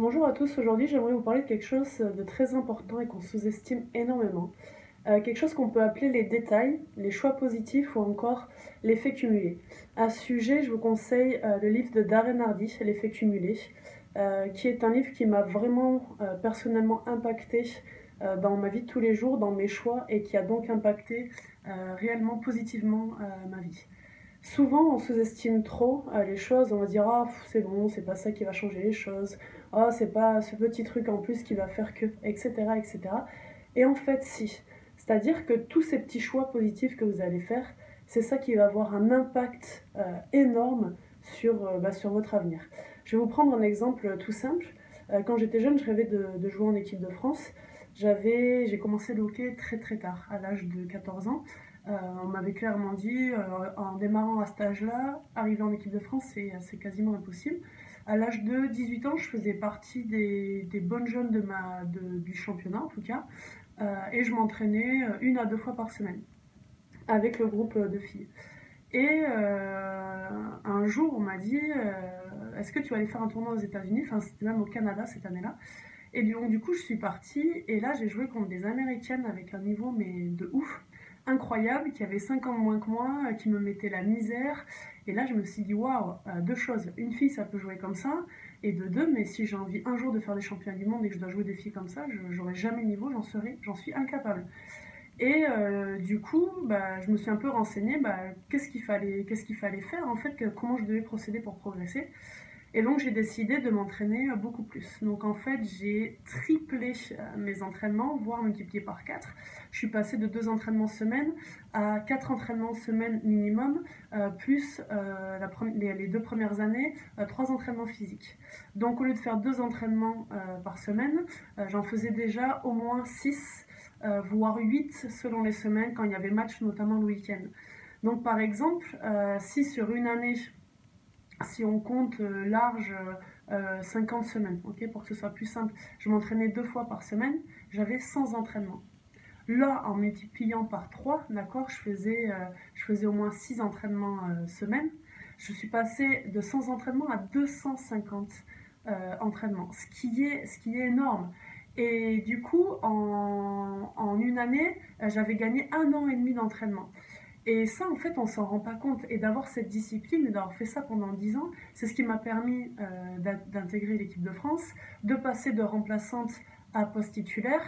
Bonjour à tous, aujourd'hui j'aimerais vous parler de quelque chose de très important et qu'on sous-estime énormément. Euh, quelque chose qu'on peut appeler les détails, les choix positifs ou encore l'effet cumulé. À ce sujet, je vous conseille euh, le livre de Darren Hardy, L'effet cumulé, euh, qui est un livre qui m'a vraiment personnellement impacté dans ma vie de tous les jours, dans mes choix et qui a donc impacté réellement positivement ma vie. Souvent, on sous-estime trop les choses, on va dire ah c'est bon, c'est pas ça qui va changer les choses, ah c'est pas ce petit truc en plus qui va faire que, etc., etc. Et en fait, si. C'est-à-dire que tous ces petits choix positifs que vous allez faire, c'est ça qui va avoir un impact euh, énorme sur, euh, bah, sur votre avenir. Je vais vous prendre un exemple tout simple. Euh, quand j'étais jeune, je rêvais de, jouer en équipe de France. J'avais, j'ai commencé le hockey très très tard, à l'âge de 14 ans. on m'avait clairement dit, en démarrant à cet âge-là, arriver en équipe de France, c'est quasiment impossible. À l'âge de 18 ans, je faisais partie des, bonnes jeunes du championnat, en tout cas. Euh, et je m'entraînais euh, une à deux fois par semaine avec le groupe euh, de filles. Et un jour, on m'a dit Est-ce que tu vas aller faire un tournoi aux États-Unis? Enfin, c'était même au Canada cette année-là. Et donc, du coup, je suis partie et là, j'ai joué contre des Américaines avec un niveau mais de ouf, incroyable, qui avaient 5 ans moins que moi, qui me mettaient la misère. Et là, je me suis dit Waouh, deux choses. Une fille, ça peut jouer comme ça. Et de deux, mais si j'ai envie un jour de faire des championnats du monde et que je dois jouer des filles comme ça, je n'aurai jamais niveau, j'en suis incapable. Et euh, du coup, bah, je me suis un peu renseignée, bah, qu'est-ce qu'il fallait, qu'est-ce qu'il fallait faire en fait, comment je devais procéder pour progresser. Et donc j'ai décidé de m'entraîner beaucoup plus. Donc en fait j'ai triplé euh, mes entraînements, voire multiplié par 4. Je suis passée de deux entraînements semaine à quatre entraînements semaine minimum, euh, plus euh, les, deux premières années, trois entraînements physiques. Donc au lieu de faire deux entraînements par semaine, j'en faisais déjà au moins six, voire huit selon les semaines quand il y avait match, notamment le week-end. Donc par exemple, si sur une année si on compte euh, large 50 euh, semaines, ok, pour que ce soit plus simple, je m'entraînais deux fois par semaine, j'avais 100 entraînements. Là, en multipliant par 3, d'accord, je faisais, euh, au moins 6 entraînements semaine. Je suis passée de 100 entraînements à 250 entraînements, ce qui, est, énorme. Et du coup, en une année, j'avais gagné un an et demi d'entraînement. Et ça, en fait, on s'en rend pas compte. Et d'avoir cette discipline, et d'avoir fait ça pendant 10 ans, c'est ce qui m'a permis euh, d'intégrer l'équipe de France, de passer de remplaçante à poste titulaire,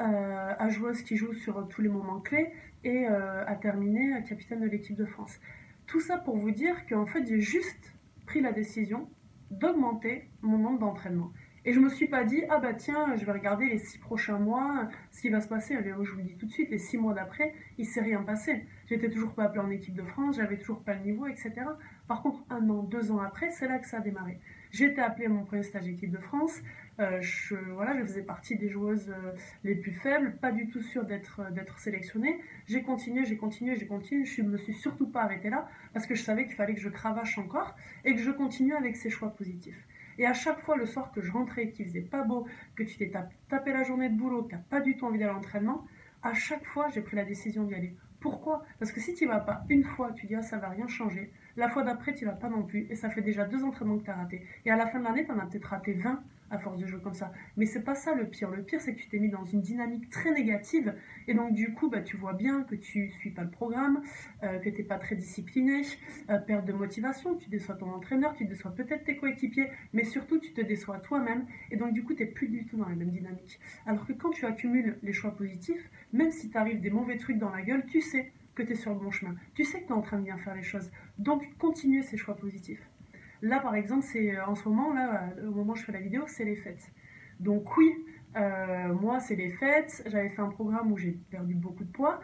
euh, à joueuse qui joue sur tous les moments clés, et euh, à terminer capitaine de l'équipe de France. Tout ça pour vous dire qu'en fait, j'ai juste pris la décision d'augmenter mon nombre d'entraînements. Et je me suis pas dit, ah bah tiens, je vais regarder les six prochains mois, ce qui va se passer. je vous le dis tout de suite, les six mois d'après, il s'est rien passé. J'étais toujours pas appelé en équipe de France, j'avais toujours pas le niveau, etc. Par contre, un an, deux ans après, c'est là que ça a démarré. Été appelée à mon premier stage équipe de France. Euh, je, voilà, je faisais partie des joueuses euh, les plus faibles, pas du tout sûre d'être euh, sélectionnée. J'ai continué, j'ai continué, j'ai continué. Je me suis surtout pas arrêtée là parce que je savais qu'il fallait que je cravache encore et que je continue avec ces choix positifs. Et à chaque fois, le soir que je rentrais, qu'il faisait pas beau, que tu t'es tapé la journée de boulot, n'as pas du tout envie d'aller à l'entraînement, à chaque fois, j'ai pris la décision d'y aller. Pourquoi? Parce que si tu vas pas une fois, tu dis ah ça va rien changer. La fois d'après, tu vas pas non plus. Et ça fait déjà deux entraînements que tu as ratés. Et à la fin de l'année, tu en as peut-être raté 20 à force de jouer comme ça. Mais c'est pas ça le pire. Le pire, c'est que tu t'es mis dans une dynamique très négative. Et donc, du coup, bah, tu vois bien que tu suis pas le programme, euh, que tu n'es pas très discipliné, euh, perte de motivation, tu déçois ton entraîneur, tu déçois peut-être tes coéquipiers, mais surtout, tu te déçois toi-même. Et donc, du coup, tu n'es plus du tout dans la même dynamique. Alors que quand tu accumules les choix positifs, même si t'arrives des mauvais trucs dans la gueule, tu sais que tu es sur le bon chemin. Tu sais que tu es en train de bien faire les choses. Donc, continue ces choix positifs. Là, par exemple, c'est euh, en ce moment, là, euh, au moment où je fais la vidéo, c'est les fêtes. Donc oui, euh, moi, c'est les fêtes. J'avais fait un programme où j'ai perdu beaucoup de poids,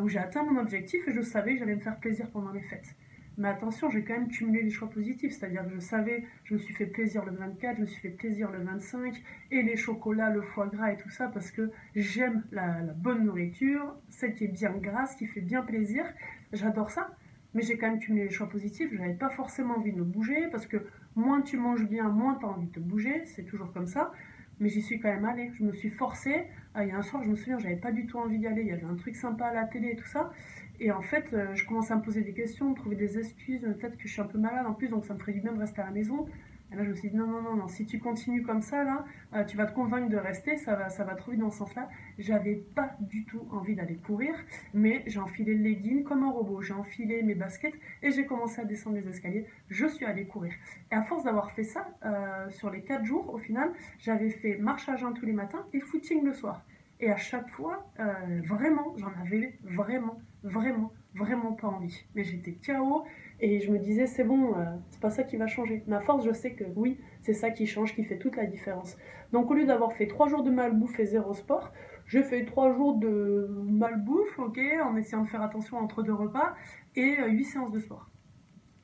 où j'ai atteint mon objectif et je savais que j'allais me faire plaisir pendant les fêtes. Mais attention, j'ai quand même cumulé les choix positifs, c'est-à-dire que je savais, je me suis fait plaisir le 24, je me suis fait plaisir le 25, et les chocolats, le foie gras et tout ça, parce que j'aime la, bonne nourriture, celle qui est bien grasse, qui fait bien plaisir, j'adore ça. Mais j'ai quand même cumulé les choix positifs, je n'avais pas forcément envie de me bouger, parce que moins tu manges bien, moins tu as envie de te bouger, c'est toujours comme ça. Mais j'y suis quand même allée, je me suis forcée. Ah, il y a un soir, je me souviens, j'avais pas du tout envie d'y aller, il y avait un truc sympa à la télé et tout ça. Et en fait, euh, je commence à me poser des questions, trouver des excuses, peut-être que je suis un peu malade en plus, donc ça me ferait du bien de rester à la maison. Et là, je me suis dit, non, non, non, non, si tu continues comme ça, là, euh, tu vas te convaincre de rester, ça va, ça va trop vite dans ce sens-là. J'avais pas du tout envie d'aller courir, mais j'ai enfilé le legging comme un robot, j'ai enfilé mes baskets et j'ai commencé à descendre les escaliers. Je suis allée courir. Et à force d'avoir fait ça, euh, sur les quatre jours, au final, j'avais fait marche à jeun tous les matins et footing le soir. Et à chaque fois, euh, vraiment, j'en avais vraiment, vraiment, vraiment pas envie. Mais j'étais KO et je me disais, c'est bon, euh, c'est pas ça qui va changer. À force, je sais que oui, c'est ça qui change, qui fait toute la différence. Donc au lieu d'avoir fait trois jours de malbouffe et zéro sport, j'ai fait trois jours de malbouffe, ok, en essayant de faire attention entre deux repas, et euh, huit séances de sport.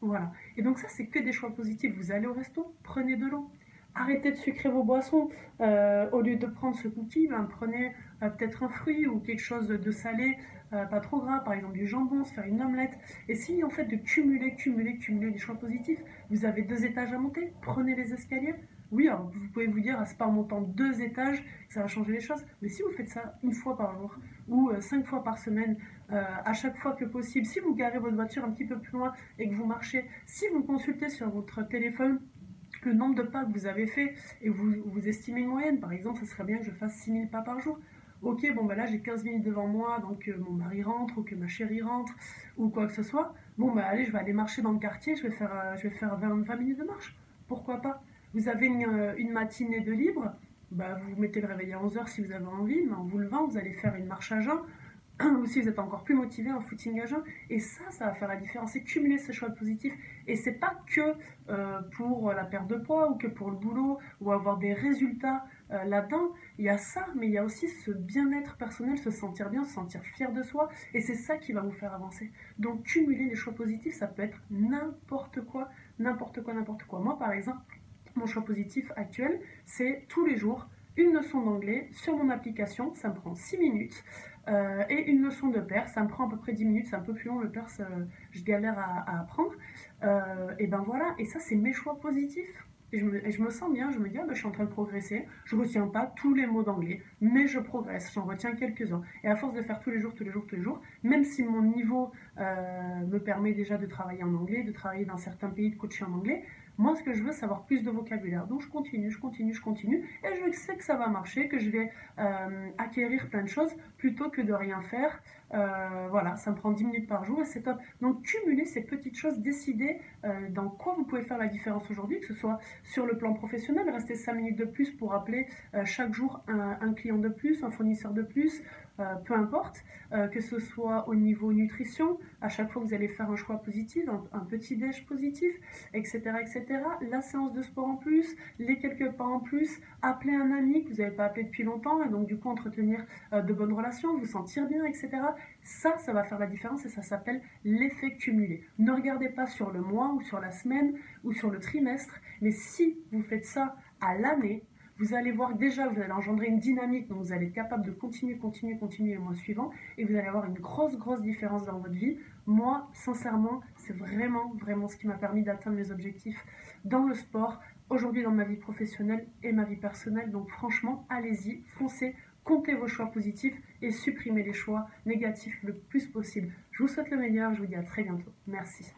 Voilà. Et donc ça, c'est que des choix positifs. Vous allez au resto, prenez de l'eau arrêtez de sucrer vos boissons. Euh, au lieu de prendre ce cookie, ben, prenez peut-être un fruit ou quelque chose de salé, euh, pas trop gras, par exemple du jambon, se faire une omelette. Essayez en fait de cumuler, cumuler, cumuler les choix positifs. Vous avez deux étages à monter, prenez les escaliers. Oui, alors vous pouvez vous dire, ah, c'est pas en montant deux étages ça va changer les choses. Mais si vous faites ça une fois par jour ou cinq fois par semaine, à chaque fois que possible, si vous garez votre voiture un petit peu plus loin et que vous marchez, si vous consultez sur votre téléphone le nombre de pas que vous avez fait et vous, vous estimez une moyenne. Par exemple, ce serait bien que je fasse 6000 pas par jour. Ok, bon, ben là j'ai 15 minutes devant moi, donc euh, mon mari rentre ou que ma chérie rentre ou quoi que ce soit. Bon, ben allez, je vais aller marcher dans le quartier, je vais faire, euh, je vais faire 20, 20, minutes de marche. Pourquoi pas? Vous avez une, euh, matinée de libre, bah, vous mettez le réveil à 11h si vous avez envie, mais en vous levant, vous allez faire une marche à jeun ou si vous êtes encore plus motivé en footing à jeun. Et ça, ça va faire la différence. C'est cumuler ce choix positif. Et c'est pas que pour la perte de poids ou que pour le boulot ou avoir des résultats euh, là-dedans. Il y a ça, mais il y a aussi ce bien-être personnel, se sentir bien, se sentir fier de soi. Et c'est ça qui va vous faire avancer. Donc cumuler les choix positifs, ça peut être n'importe quoi, n'importe quoi, n'importe quoi. Moi, par exemple, mon choix positif actuel, c'est tous les jours une leçon d'anglais sur mon application, ça me prend 6 minutes. Euh, et une leçon de perse, ça me prend à peu près 10 minutes, c'est un peu plus long le perse, euh, je galère à, apprendre. Et ben voilà, et ça c'est mes choix positifs. Et je, me, sens bien, je me dis, ah ben, je suis en train de progresser, je ne retiens pas tous les mots d'anglais, mais je progresse, j'en retiens quelques-uns. Et à force de faire tous les jours, tous les jours, tous les jours, même si mon niveau me permet déjà de travailler en anglais, de travailler dans certains pays, de coacher en anglais, moi, ce que je veux, c'est avoir plus de vocabulaire. Donc, je continue, je continue, je continue. Et je sais que ça va marcher, que je vais euh, acquérir plein de choses plutôt que de rien faire. Euh, voilà, ça me prend 10 minutes par jour et c'est top. Donc, cumuler ces petites choses, décider euh, dans quoi vous pouvez faire la différence aujourd'hui, que ce soit sur le plan professionnel, rester 5 minutes de plus pour appeler chaque jour un, un, client de plus, un fournisseur de plus, peu importe, que ce soit au niveau nutrition, à chaque fois vous allez faire un choix positif, un, un petit déj positif, etc., etc la séance de sport en plus, les quelques pas en plus, appeler un ami que vous n'avez pas appelé depuis longtemps et donc du coup entretenir euh, de bonnes relations, vous sentir bien, etc. Ça, ça va faire la différence et ça s'appelle l'effet cumulé. Ne regardez pas sur le mois ou sur la semaine ou sur le trimestre, mais si vous faites ça à l'année, vous allez voir déjà, vous allez engendrer une dynamique, donc vous allez être capable de continuer, continuer, continuer le mois suivant, et vous allez avoir une grosse, grosse différence dans votre vie. Moi, sincèrement, c'est vraiment, vraiment ce qui m'a permis d'atteindre mes objectifs dans le sport, aujourd'hui dans ma vie professionnelle et ma vie personnelle. Donc franchement, allez-y, foncez, comptez vos choix positifs et supprimez les choix négatifs le plus possible. Je vous souhaite le meilleur, je vous dis à très bientôt. Merci.